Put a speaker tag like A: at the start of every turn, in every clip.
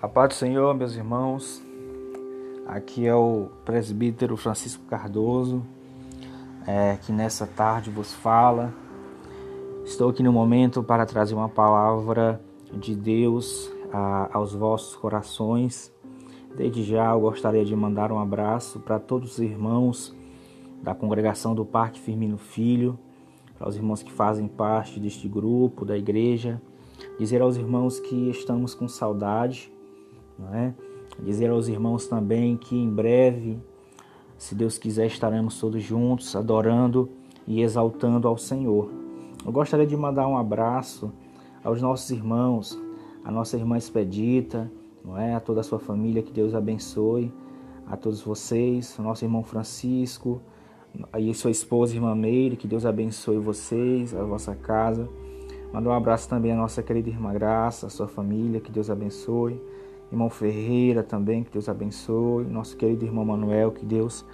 A: A paz do Senhor, meus irmãos. Aqui é o presbítero Francisco Cardoso, é, que nessa tarde vos fala. Estou aqui no momento para trazer uma palavra de Deus a, aos vossos corações. Desde já eu gostaria de mandar um abraço para todos os irmãos da congregação do Parque Firmino Filho, para os irmãos que fazem parte deste grupo, da igreja. Dizer aos irmãos que estamos com saudade não é? Dizer aos irmãos também que em breve, se Deus quiser, estaremos todos juntos adorando e exaltando ao Senhor. Eu gostaria de mandar um abraço aos nossos irmãos, a nossa irmã Expedita, não é? A toda a sua família, que Deus abençoe, a todos vocês, o nosso irmão Francisco, e sua esposa, irmã Meire, que Deus abençoe vocês, a vossa casa. Mandar um abraço também à nossa querida irmã Graça, a sua família, que Deus abençoe irmão Ferreira também, que Deus abençoe, nosso querido irmão Manuel, que Deus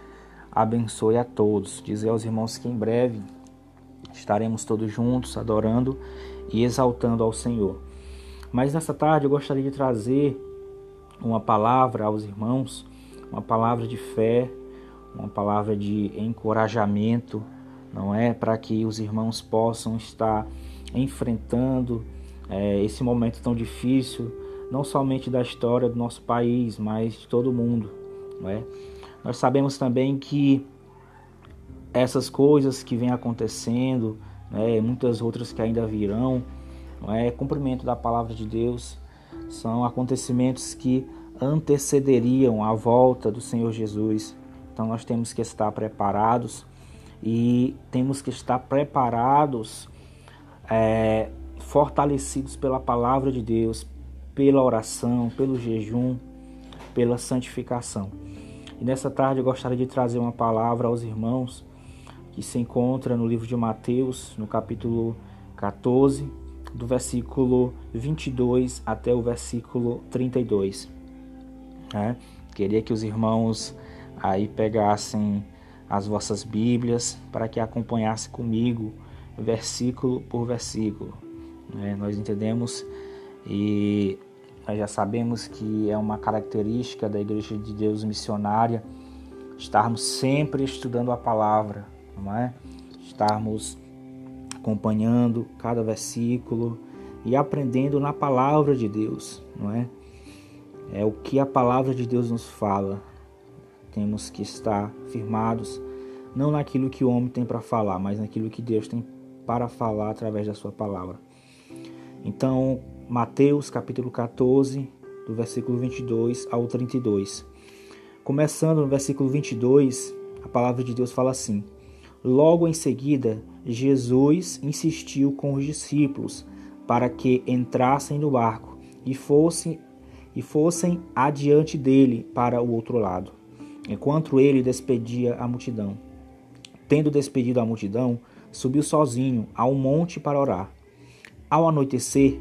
A: abençoe a todos. Dizer aos irmãos que em breve estaremos todos juntos adorando e exaltando ao Senhor. Mas nessa tarde eu gostaria de trazer uma palavra aos irmãos, uma palavra de fé, uma palavra de encorajamento, não é? Para que os irmãos possam estar enfrentando é, esse momento tão difícil não somente da história do nosso país, mas de todo o mundo. É? Nós sabemos também que essas coisas que vêm acontecendo, né, muitas outras que ainda virão, é? cumprimento da palavra de Deus, são acontecimentos que antecederiam a volta do Senhor Jesus. Então nós temos que estar preparados e temos que estar preparados, é, fortalecidos pela palavra de Deus, pela oração, pelo jejum, pela santificação. E nessa tarde eu gostaria de trazer uma palavra aos irmãos que se encontra no livro de Mateus, no capítulo 14, do versículo 22 até o versículo 32. É? Queria que os irmãos aí pegassem as vossas Bíblias para que acompanhassem comigo versículo por versículo. É, nós entendemos e nós já sabemos que é uma característica da Igreja de Deus missionária estarmos sempre estudando a palavra, não é? Estarmos acompanhando cada versículo e aprendendo na palavra de Deus, não é? É o que a palavra de Deus nos fala. Temos que estar firmados não naquilo que o homem tem para falar, mas naquilo que Deus tem para falar através da sua palavra. Então, Mateus capítulo 14, do versículo 22 ao 32. Começando no versículo 22, a palavra de Deus fala assim: Logo em seguida, Jesus insistiu com os discípulos para que entrassem no barco e fossem e fossem adiante dele para o outro lado, enquanto ele despedia a multidão. Tendo despedido a multidão, subiu sozinho a um monte para orar. Ao anoitecer,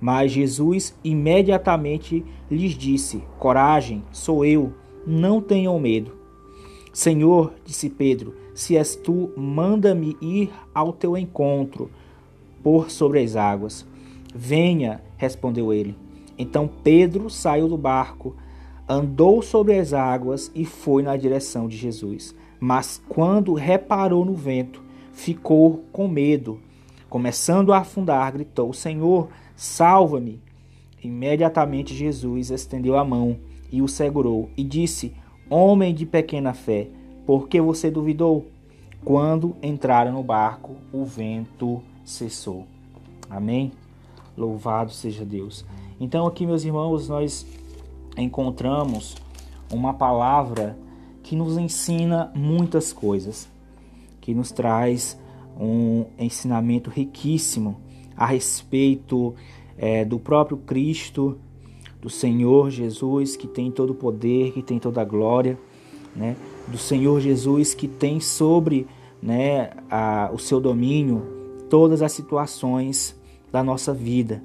A: Mas Jesus imediatamente lhes disse: Coragem, sou eu, não tenham medo. Senhor, disse Pedro, se és tu, manda-me ir ao teu encontro por sobre as águas. Venha, respondeu ele. Então Pedro saiu do barco, andou sobre as águas e foi na direção de Jesus. Mas quando reparou no vento, ficou com medo. Começando a afundar, gritou: Senhor, Salva-me! Imediatamente Jesus estendeu a mão e o segurou e disse: Homem de pequena fé, por que você duvidou? Quando entraram no barco, o vento cessou. Amém? Louvado seja Deus. Então, aqui, meus irmãos, nós encontramos uma palavra que nos ensina muitas coisas, que nos traz um ensinamento riquíssimo a respeito é, do próprio Cristo, do Senhor Jesus que tem todo o poder, que tem toda a glória, né? Do Senhor Jesus que tem sobre, né, a, o seu domínio todas as situações da nossa vida.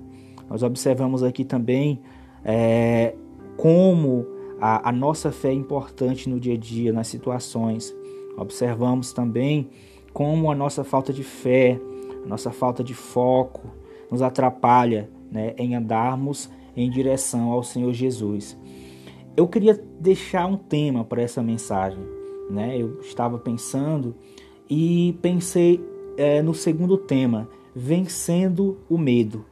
A: Nós observamos aqui também é, como a, a nossa fé é importante no dia a dia, nas situações. Observamos também como a nossa falta de fé, a nossa falta de foco nos atrapalha né, em andarmos em direção ao Senhor Jesus. Eu queria deixar um tema para essa mensagem. Né? Eu estava pensando e pensei é, no segundo tema, vencendo o medo.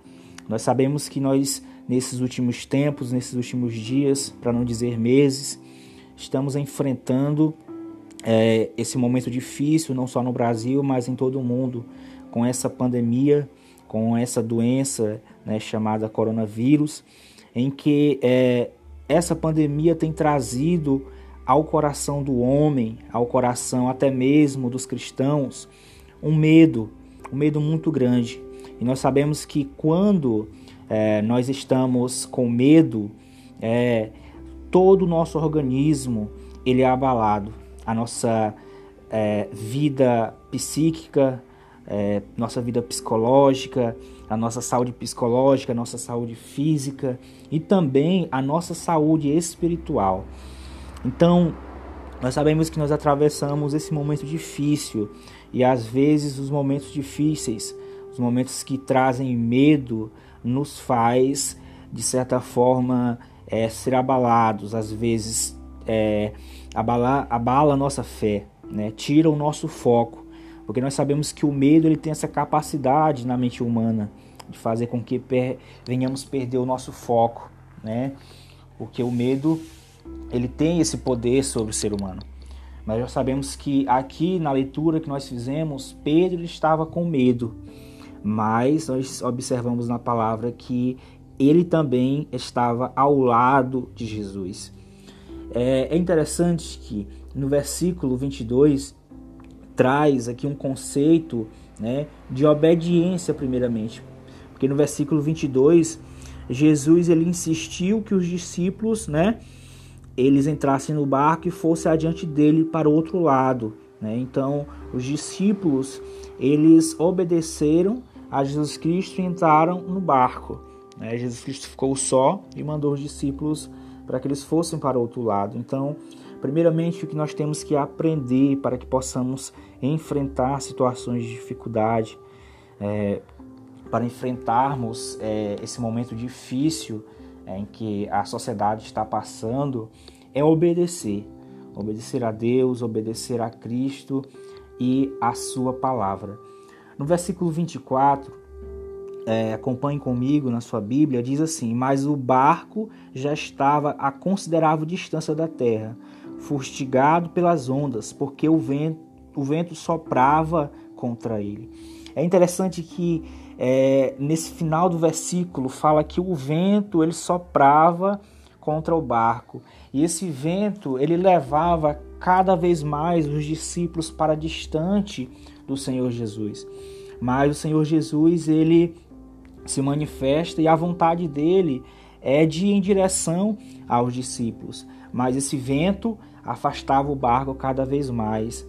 A: Nós sabemos que nós, nesses últimos tempos, nesses últimos dias, para não dizer meses, estamos enfrentando é, esse momento difícil, não só no Brasil, mas em todo o mundo, com essa pandemia, com essa doença né, chamada coronavírus, em que é, essa pandemia tem trazido ao coração do homem, ao coração até mesmo dos cristãos, um medo, um medo muito grande. E nós sabemos que quando é, nós estamos com medo, é, todo o nosso organismo ele é abalado a nossa é, vida psíquica, é, nossa vida psicológica, a nossa saúde psicológica, a nossa saúde física e também a nossa saúde espiritual. Então, nós sabemos que nós atravessamos esse momento difícil e às vezes os momentos difíceis, os momentos que trazem medo, nos faz de certa forma é, ser abalados, às vezes é, abala, abala a nossa fé, né? tira o nosso foco, porque nós sabemos que o medo ele tem essa capacidade na mente humana de fazer com que per, venhamos perder o nosso foco, né? Porque o medo ele tem esse poder sobre o ser humano. Mas já sabemos que aqui na leitura que nós fizemos, Pedro estava com medo, mas nós observamos na palavra que ele também estava ao lado de Jesus. É, é interessante que no versículo 22 traz aqui um conceito né, de obediência, primeiramente. Porque no versículo 22, Jesus ele insistiu que os discípulos, né, eles entrassem no barco e fossem adiante dele para o outro lado. Né? Então, os discípulos, eles obedeceram a Jesus Cristo e entraram no barco. Né? Jesus Cristo ficou só e mandou os discípulos para que eles fossem para o outro lado. Então, primeiramente, o que nós temos que aprender para que possamos enfrentar situações de dificuldade, é, para enfrentarmos é, esse momento difícil é, em que a sociedade está passando, é obedecer. Obedecer a Deus, obedecer a Cristo e a Sua palavra. No versículo 24, é, acompanhe comigo na sua Bíblia, diz assim: Mas o barco já estava a considerável distância da terra, fustigado pelas ondas, porque o vento, o vento soprava contra ele. É interessante que é, nesse final do versículo fala que o vento ele soprava contra o barco e esse vento ele levava cada vez mais os discípulos para distante do Senhor Jesus. Mas o Senhor Jesus ele se manifesta e a vontade dele é de ir em direção aos discípulos. Mas esse vento afastava o barco cada vez mais,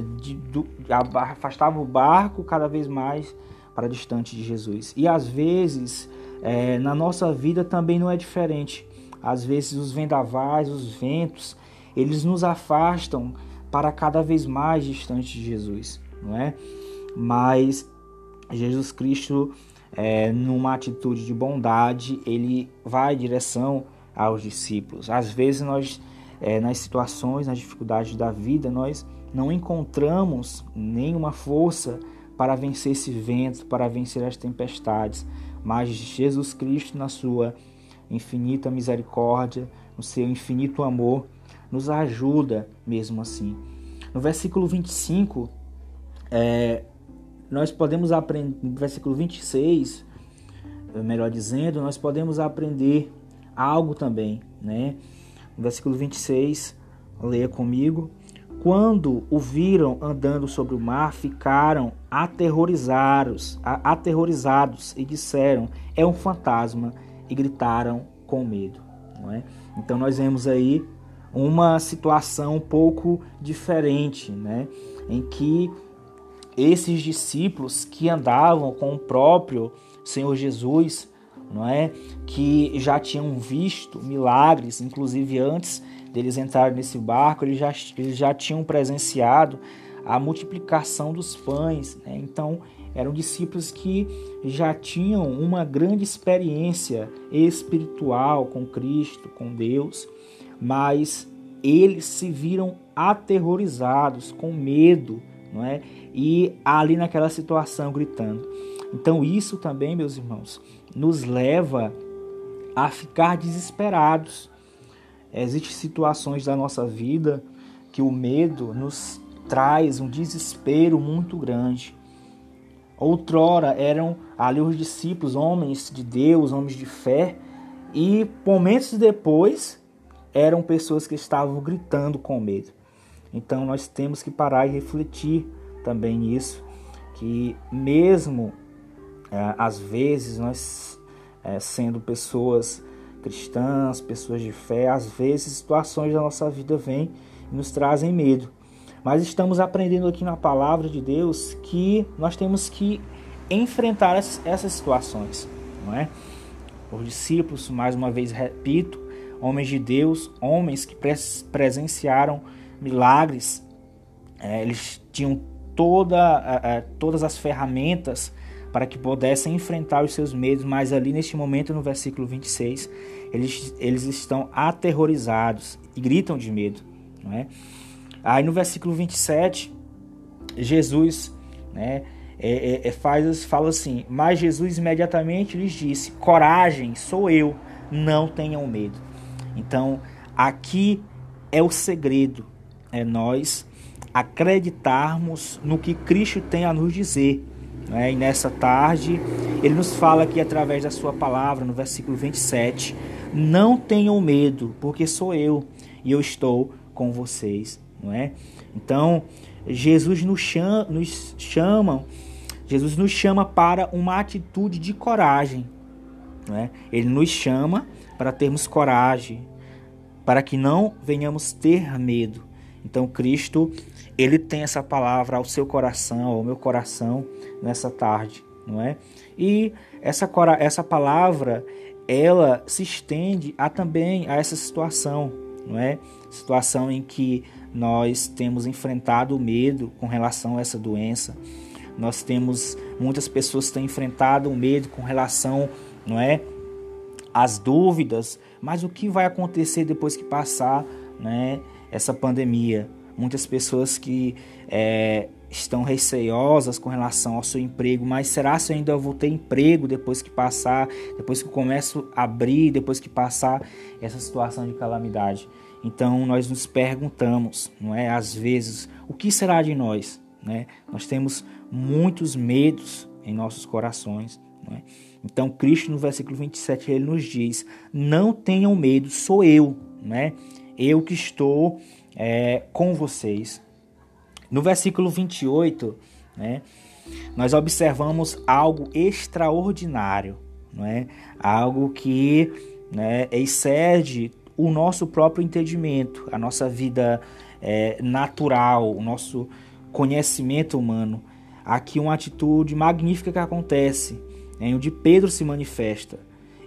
A: de, do, afastava o barco cada vez mais para distante de Jesus. E às vezes, é, na nossa vida também não é diferente. Às vezes os vendavais, os ventos, eles nos afastam para cada vez mais distante de Jesus, não é? Mas Jesus Cristo é, numa atitude de bondade, ele vai em direção aos discípulos. Às vezes nós, é, nas situações, nas dificuldades da vida, nós não encontramos nenhuma força para vencer esse vento, para vencer as tempestades, mas Jesus Cristo, na sua infinita misericórdia, no seu infinito amor, nos ajuda mesmo assim. No versículo 25, é, nós podemos aprender, no versículo 26, melhor dizendo, nós podemos aprender algo também, né? No versículo 26, leia comigo. Quando o viram andando sobre o mar, ficaram aterrorizados, aterrorizados e disseram: É um fantasma, e gritaram com medo, é? Então nós vemos aí uma situação um pouco diferente, né? Em que esses discípulos que andavam com o próprio Senhor Jesus, não é? Que já tinham visto milagres, inclusive antes deles entrarem nesse barco, eles já, eles já tinham presenciado a multiplicação dos pães, né? Então, eram discípulos que já tinham uma grande experiência espiritual com Cristo, com Deus, mas eles se viram aterrorizados, com medo, não é? E ali naquela situação gritando. Então isso também, meus irmãos, nos leva a ficar desesperados. Existem situações da nossa vida que o medo nos traz um desespero muito grande. Outrora eram ali os discípulos, homens de Deus, homens de fé, e momentos depois eram pessoas que estavam gritando com medo. Então nós temos que parar e refletir também nisso, que mesmo às vezes nós é, sendo pessoas cristãs, pessoas de fé, às vezes situações da nossa vida vêm e nos trazem medo. Mas estamos aprendendo aqui na palavra de Deus que nós temos que enfrentar essas situações, não é? Os discípulos, mais uma vez repito, homens de Deus, homens que presenciaram milagres, é, eles tinham toda, é, todas as ferramentas para que pudessem enfrentar os seus medos, mas ali neste momento, no versículo 26, eles, eles estão aterrorizados e gritam de medo. Não é? Aí no versículo 27, Jesus né, é, é, é, faz, fala assim: Mas Jesus imediatamente lhes disse: Coragem, sou eu, não tenham medo. Então, aqui é o segredo, é nós acreditarmos no que Cristo tem a nos dizer. Né? E nessa tarde, ele nos fala aqui através da sua palavra, no versículo 27, não tenham medo, porque sou eu e eu estou com vocês, não é? Então, Jesus nos chama, nos chama, Jesus nos chama para uma atitude de coragem, não é? Ele nos chama para termos coragem, para que não venhamos ter medo. Então, Cristo, ele tem essa palavra ao seu coração, ao meu coração nessa tarde, não é? E essa essa palavra, ela se estende a também a essa situação, não é? Situação em que nós temos enfrentado o medo com relação a essa doença. Nós temos muitas pessoas têm enfrentado o medo com relação, não é, as dúvidas, mas o que vai acontecer depois que passar, né, essa pandemia? Muitas pessoas que é, estão receiosas com relação ao seu emprego, mas será se eu ainda vou ter emprego depois que passar, depois que começo a abrir, depois que passar essa situação de calamidade? Então nós nos perguntamos, não é? Às vezes, o que será de nós? Né? Nós temos muitos medos em nossos corações. É? Então Cristo no versículo 27 ele nos diz: não tenham medo, sou eu, né? Eu que estou é, com vocês. No versículo 28, né, nós observamos algo extraordinário, não é? algo que né, excede o nosso próprio entendimento, a nossa vida é, natural, o nosso conhecimento humano. Aqui uma atitude magnífica que acontece, em onde Pedro se manifesta.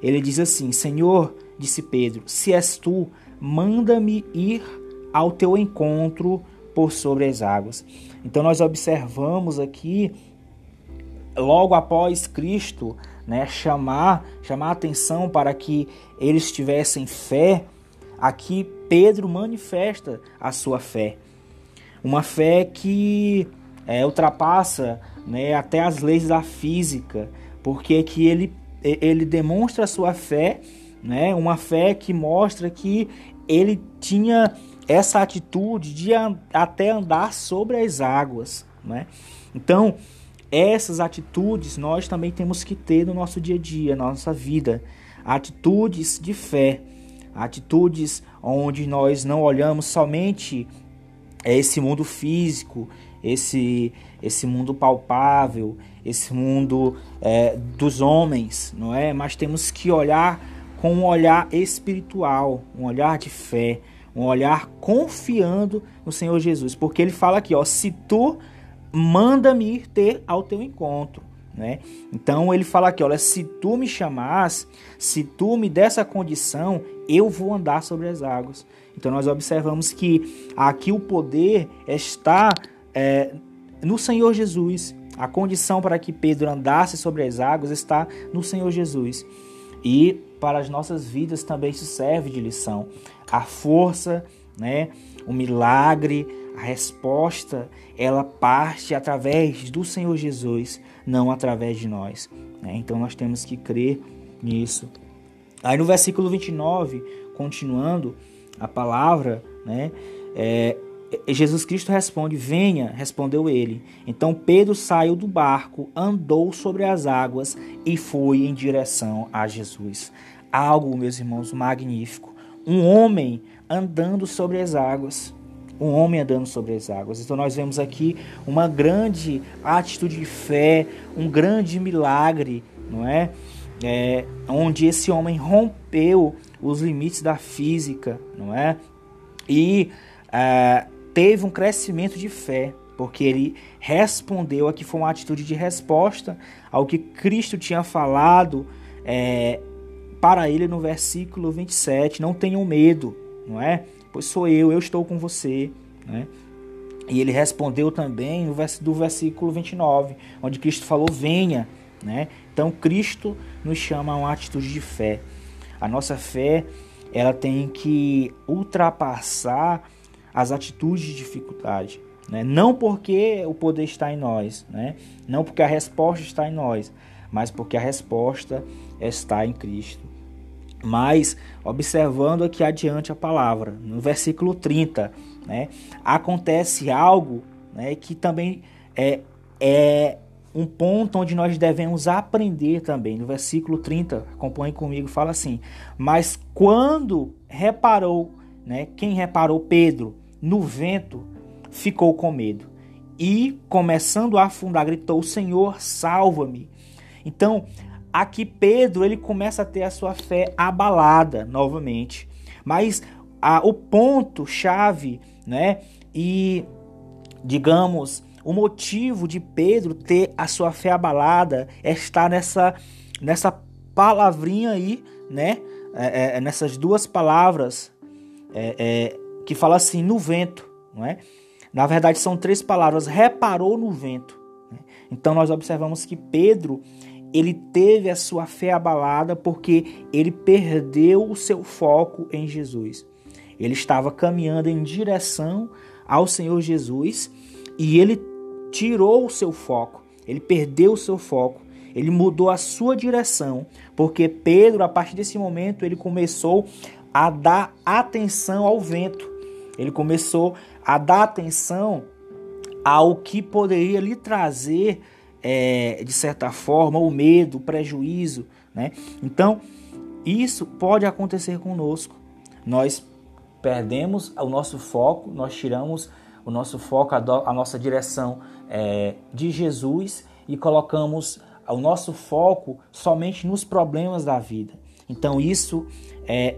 A: Ele diz assim: Senhor, disse Pedro, se és tu, manda-me ir ao teu encontro por sobre as águas. Então nós observamos aqui logo após Cristo, né, chamar, chamar atenção para que eles tivessem fé, aqui Pedro manifesta a sua fé. Uma fé que é, ultrapassa né, até as leis da física, porque que ele, ele demonstra a sua fé, né, uma fé que mostra que ele tinha essa atitude de até andar sobre as águas. Né? Então, essas atitudes nós também temos que ter no nosso dia a dia, na nossa vida. Atitudes de fé, atitudes onde nós não olhamos somente esse mundo físico, esse, esse mundo palpável, esse mundo é, dos homens, não é? Mas temos que olhar com um olhar espiritual, um olhar de fé, um olhar confiando no Senhor Jesus, porque ele fala aqui, ó, se tu manda-me ir ter ao teu encontro. Né? Então ele fala aqui: olha, se tu me chamas, se tu me der essa condição, eu vou andar sobre as águas. Então nós observamos que aqui o poder está é, no Senhor Jesus. A condição para que Pedro andasse sobre as águas está no Senhor Jesus. E para as nossas vidas também isso serve de lição. A força, né, o milagre, a resposta, ela parte através do Senhor Jesus, não através de nós. Né? Então nós temos que crer nisso. Aí no versículo 29, continuando a palavra, né, é, Jesus Cristo responde: Venha, respondeu ele. Então Pedro saiu do barco, andou sobre as águas e foi em direção a Jesus. Algo, meus irmãos, magnífico. Um homem andando sobre as águas. Um homem andando sobre as águas. Então nós vemos aqui uma grande atitude de fé, um grande milagre, não é? é onde esse homem rompeu os limites da física, não é? E é, teve um crescimento de fé, porque ele respondeu aqui foi uma atitude de resposta ao que Cristo tinha falado é, para ele no versículo 27, não tenham medo, não é? Pois sou eu, eu estou com você, né? E ele respondeu também do versículo 29, onde Cristo falou: "Venha", né? Então Cristo nos chama a uma atitude de fé. A nossa fé, ela tem que ultrapassar as atitudes de dificuldade. Né? Não porque o poder está em nós, né? não porque a resposta está em nós, mas porque a resposta está em Cristo. Mas, observando aqui adiante a palavra, no versículo 30, né, acontece algo né, que também é, é um ponto onde nós devemos aprender também. No versículo 30, acompanhe comigo, fala assim: Mas quando reparou, né, quem reparou Pedro, no vento, ficou com medo. E, começando a afundar, gritou: Senhor, salva-me. Então, aqui Pedro ele começa a ter a sua fé abalada novamente. Mas a, o ponto chave, né? E digamos, o motivo de Pedro ter a sua fé abalada é estar nessa nessa palavrinha aí, né? É, é, nessas duas palavras é, é que fala assim, no vento, não é? Na verdade, são três palavras, reparou no vento. Né? Então, nós observamos que Pedro, ele teve a sua fé abalada porque ele perdeu o seu foco em Jesus. Ele estava caminhando em direção ao Senhor Jesus e ele tirou o seu foco, ele perdeu o seu foco, ele mudou a sua direção, porque Pedro, a partir desse momento, ele começou a dar atenção ao vento. Ele começou a dar atenção ao que poderia lhe trazer, é, de certa forma, o medo, o prejuízo. Né? Então, isso pode acontecer conosco. Nós perdemos o nosso foco, nós tiramos o nosso foco, a, do, a nossa direção é, de Jesus e colocamos o nosso foco somente nos problemas da vida. Então, isso é,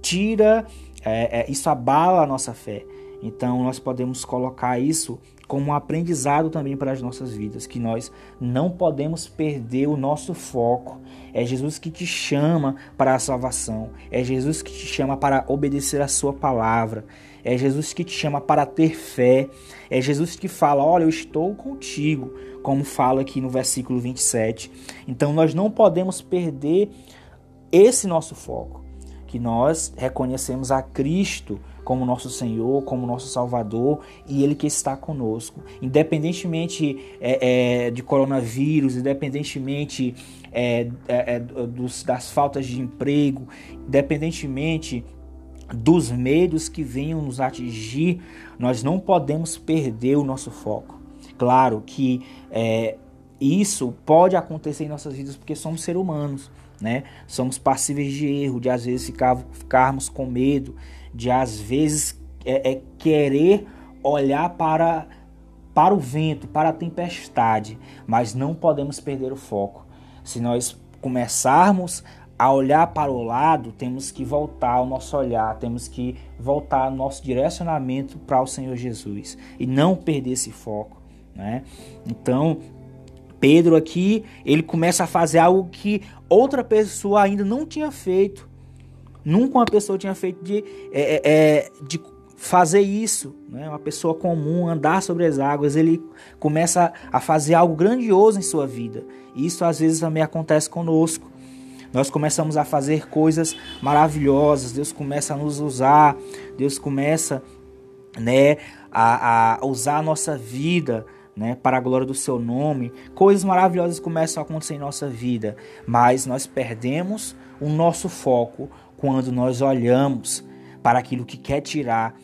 A: tira é, é, isso abala a nossa fé. Então nós podemos colocar isso como um aprendizado também para as nossas vidas, que nós não podemos perder o nosso foco. É Jesus que te chama para a salvação, é Jesus que te chama para obedecer a sua palavra, é Jesus que te chama para ter fé, é Jesus que fala: "Olha, eu estou contigo", como fala aqui no versículo 27. Então nós não podemos perder esse nosso foco que nós reconhecemos a Cristo como nosso Senhor, como nosso Salvador e Ele que está conosco. Independentemente é, é, de coronavírus, independentemente é, é, é dos, das faltas de emprego, independentemente dos medos que venham nos atingir, nós não podemos perder o nosso foco. Claro que é, isso pode acontecer em nossas vidas porque somos seres humanos né? Somos passíveis de erro, de às vezes ficar, ficarmos com medo, de às vezes é, é querer olhar para para o vento, para a tempestade, mas não podemos perder o foco. Se nós começarmos a olhar para o lado, temos que voltar o nosso olhar, temos que voltar nosso direcionamento para o Senhor Jesus e não perder esse foco, né? Então, Pedro aqui, ele começa a fazer algo que outra pessoa ainda não tinha feito. Nunca uma pessoa tinha feito de, é, é, é de fazer isso, né? uma pessoa comum, andar sobre as águas, ele começa a fazer algo grandioso em sua vida. Isso às vezes também acontece conosco. Nós começamos a fazer coisas maravilhosas, Deus começa a nos usar, Deus começa né, a, a usar a nossa vida né, para a glória do seu nome. Coisas maravilhosas começam a acontecer em nossa vida, mas nós perdemos o nosso foco quando nós olhamos para aquilo que quer tirar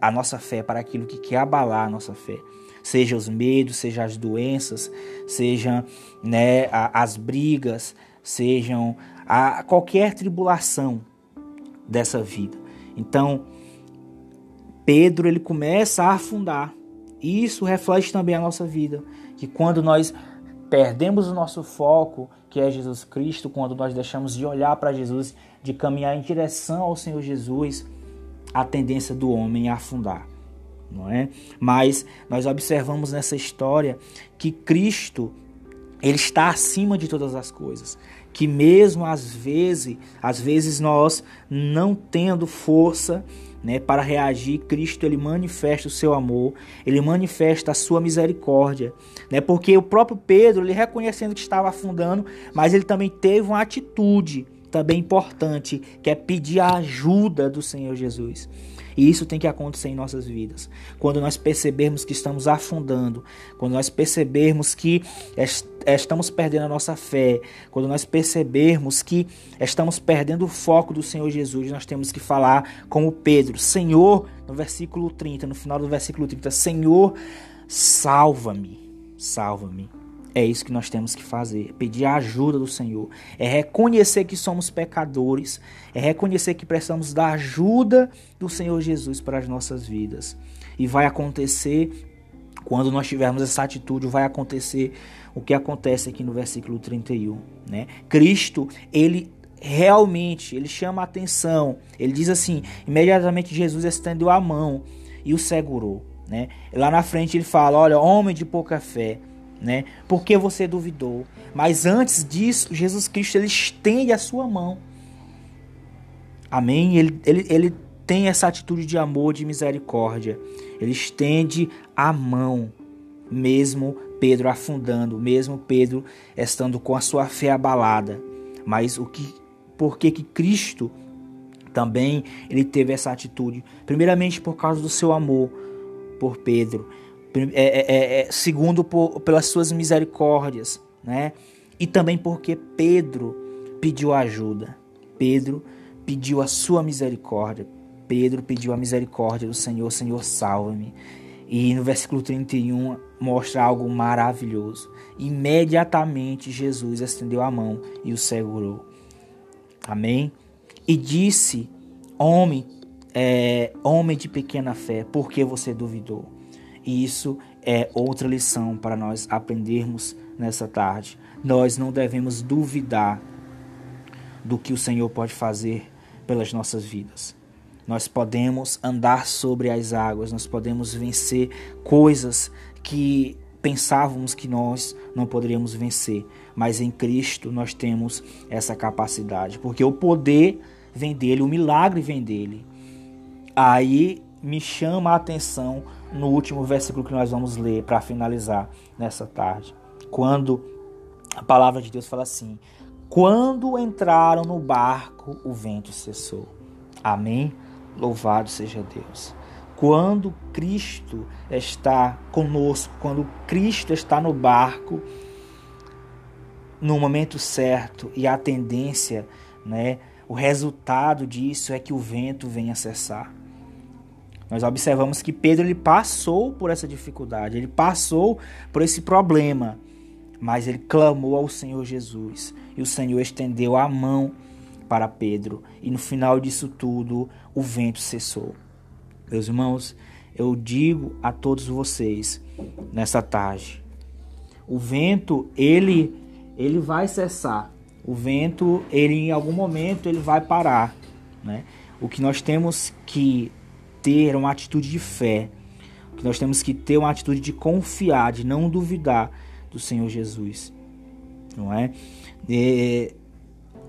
A: a nossa fé, para aquilo que quer abalar a nossa fé. Seja os medos, seja as doenças, sejam né, as brigas, sejam a qualquer tribulação dessa vida. Então, Pedro ele começa a afundar. E isso reflete também a nossa vida, que quando nós perdemos o nosso foco, que é Jesus Cristo, quando nós deixamos de olhar para Jesus, de caminhar em direção ao Senhor Jesus, a tendência do homem é afundar, não é? Mas nós observamos nessa história que Cristo ele está acima de todas as coisas que mesmo às vezes, às vezes nós não tendo força, né, para reagir, Cristo ele manifesta o seu amor, ele manifesta a sua misericórdia, né? Porque o próprio Pedro, ele reconhecendo que estava afundando, mas ele também teve uma atitude também importante, que é pedir a ajuda do Senhor Jesus. E isso tem que acontecer em nossas vidas. Quando nós percebermos que estamos afundando, quando nós percebermos que estamos perdendo a nossa fé, quando nós percebermos que estamos perdendo o foco do Senhor Jesus, nós temos que falar como Pedro: Senhor, no versículo 30, no final do versículo 30, Senhor, salva-me, salva-me. É isso que nós temos que fazer, pedir a ajuda do Senhor. É reconhecer que somos pecadores, é reconhecer que precisamos da ajuda do Senhor Jesus para as nossas vidas. E vai acontecer quando nós tivermos essa atitude, vai acontecer o que acontece aqui no versículo 31, né? Cristo, ele realmente, ele chama a atenção. Ele diz assim: imediatamente Jesus estendeu a mão e o segurou, né? Lá na frente ele fala: "Olha, homem de pouca fé, né? Porque você duvidou. Mas antes disso, Jesus Cristo ele estende a sua mão. Amém? Ele, ele, ele tem essa atitude de amor, de misericórdia. Ele estende a mão, mesmo Pedro afundando, mesmo Pedro estando com a sua fé abalada. Mas o que, por que que Cristo também ele teve essa atitude? Primeiramente por causa do seu amor por Pedro é, é, é, é, segundo por, pelas suas misericórdias, né? E também porque Pedro pediu ajuda. Pedro pediu a sua misericórdia. Pedro pediu a misericórdia do Senhor, Senhor, salva-me. E no versículo 31 mostra algo maravilhoso. Imediatamente Jesus estendeu a mão e o segurou. Amém? E disse: Homem, é, homem de pequena fé, por que você duvidou? E isso é outra lição para nós aprendermos nessa tarde. Nós não devemos duvidar do que o Senhor pode fazer pelas nossas vidas. Nós podemos andar sobre as águas, nós podemos vencer coisas que pensávamos que nós não poderíamos vencer, mas em Cristo nós temos essa capacidade, porque o poder vem dele, o milagre vem dele. Aí me chama a atenção no último versículo que nós vamos ler para finalizar nessa tarde. Quando a palavra de Deus fala assim: Quando entraram no barco, o vento cessou. Amém? Louvado seja Deus. Quando Cristo está conosco, quando Cristo está no barco, no momento certo e a tendência, né, o resultado disso é que o vento venha cessar. Nós observamos que Pedro ele passou por essa dificuldade, ele passou por esse problema, mas ele clamou ao Senhor Jesus e o Senhor estendeu a mão para Pedro e no final disso tudo o vento cessou. Meus irmãos, eu digo a todos vocês nessa tarde, o vento ele ele vai cessar, O vento, ele em algum momento ele vai parar, né? O que nós temos que ter uma atitude de fé. O que nós temos que ter uma atitude de confiar, de não duvidar do Senhor Jesus, não é? E,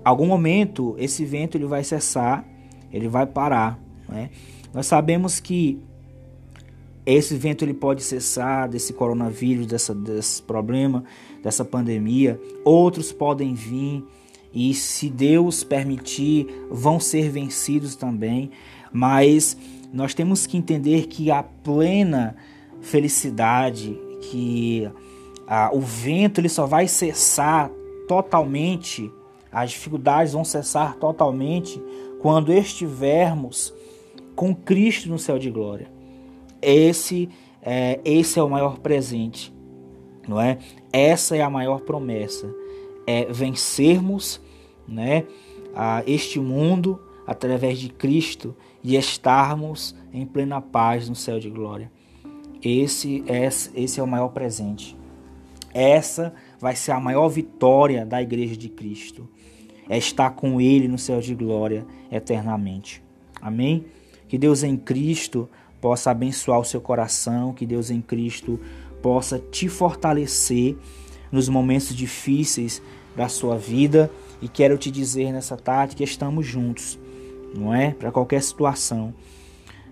A: algum momento esse vento ele vai cessar, ele vai parar, não é? Nós sabemos que esse vento ele pode cessar desse coronavírus, dessa, desse problema, dessa pandemia. Outros podem vir e, se Deus permitir, vão ser vencidos também. Mas nós temos que entender que a plena felicidade, que ah, o vento ele só vai cessar totalmente, as dificuldades vão cessar totalmente quando estivermos com Cristo no céu de glória. Esse é, esse é o maior presente, não é? Essa é a maior promessa, é vencermos, né, a este mundo através de Cristo e estarmos em plena paz no céu de glória. Esse é, esse é o maior presente. Essa vai ser a maior vitória da igreja de Cristo. É estar com Ele no céu de glória eternamente. Amém? Que Deus em Cristo possa abençoar o seu coração, que Deus em Cristo possa te fortalecer nos momentos difíceis da sua vida. E quero te dizer nessa tarde que estamos juntos, não é? Para qualquer situação.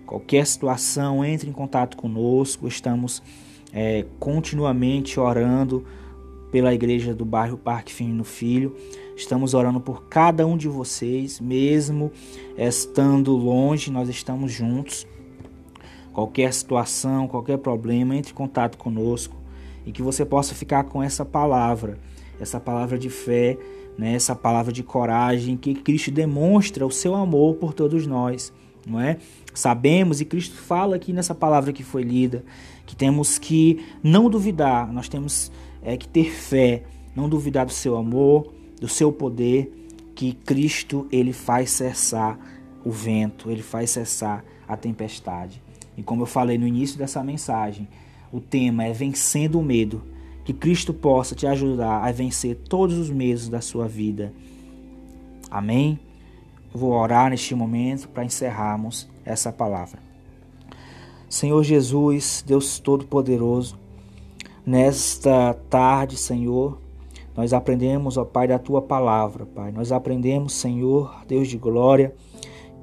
A: Qualquer situação, entre em contato conosco. Estamos é, continuamente orando pela igreja do bairro Parque Firmino Filho. Estamos orando por cada um de vocês, mesmo estando longe, nós estamos juntos. Qualquer situação, qualquer problema, entre em contato conosco e que você possa ficar com essa palavra, essa palavra de fé, né, essa palavra de coragem que Cristo demonstra o seu amor por todos nós, não é? Sabemos e Cristo fala aqui nessa palavra que foi lida que temos que não duvidar, nós temos é, que ter fé, não duvidar do seu amor, do seu poder, que Cristo ele faz cessar o vento, ele faz cessar a tempestade. E como eu falei no início dessa mensagem, o tema é vencendo o medo. Que Cristo possa te ajudar a vencer todos os medos da sua vida. Amém? Eu vou orar neste momento para encerrarmos essa palavra. Senhor Jesus, Deus Todo-Poderoso, nesta tarde, Senhor, nós aprendemos, ó Pai, da tua palavra, Pai. Nós aprendemos, Senhor, Deus de glória,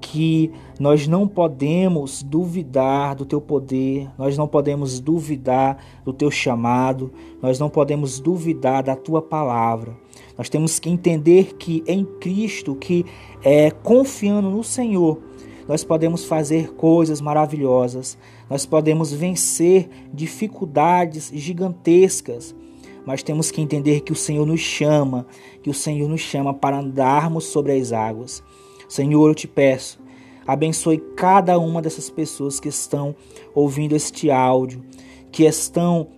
A: que nós não podemos duvidar do teu poder, nós não podemos duvidar do teu chamado, nós não podemos duvidar da tua palavra. Nós temos que entender que em Cristo, que é confiando no Senhor, nós podemos fazer coisas maravilhosas, nós podemos vencer dificuldades gigantescas, mas temos que entender que o Senhor nos chama, que o Senhor nos chama para andarmos sobre as águas. Senhor, eu te peço, abençoe cada uma dessas pessoas que estão ouvindo este áudio, que estão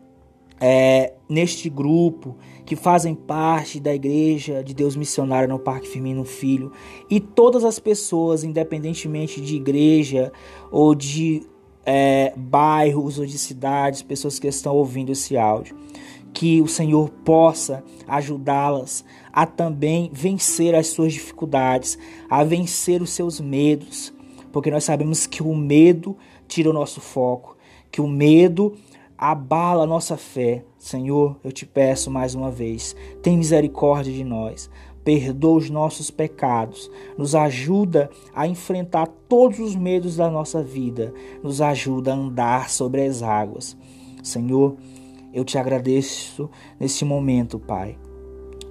A: é, neste grupo, que fazem parte da Igreja de Deus Missionário no Parque Firmino Filho, e todas as pessoas, independentemente de igreja ou de é, bairros ou de cidades, pessoas que estão ouvindo esse áudio. Que o Senhor possa ajudá-las a também vencer as suas dificuldades, a vencer os seus medos, porque nós sabemos que o medo tira o nosso foco, que o medo abala a nossa fé. Senhor, eu te peço mais uma vez, tem misericórdia de nós, perdoa os nossos pecados, nos ajuda a enfrentar todos os medos da nossa vida, nos ajuda a andar sobre as águas. Senhor, eu te agradeço neste momento, Pai.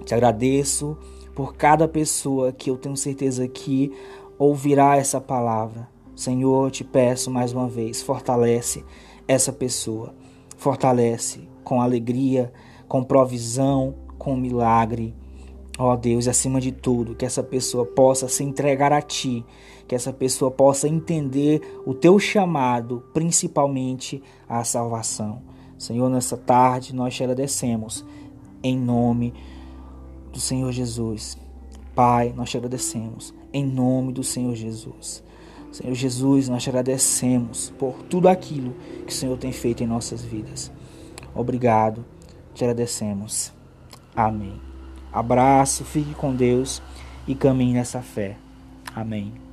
A: Te agradeço por cada pessoa que eu tenho certeza que ouvirá essa palavra. Senhor, te peço mais uma vez, fortalece essa pessoa Fortalece com alegria, com provisão, com milagre. Ó oh Deus, acima de tudo, que essa pessoa possa se entregar a Ti, que essa pessoa possa entender o Teu chamado, principalmente a salvação. Senhor, nessa tarde nós te agradecemos, em nome do Senhor Jesus. Pai, nós te agradecemos, em nome do Senhor Jesus. Senhor Jesus, nós te agradecemos por tudo aquilo que o Senhor tem feito em nossas vidas. Obrigado, te agradecemos. Amém. abraço, fique com Deus e caminhe nessa fé. Amém.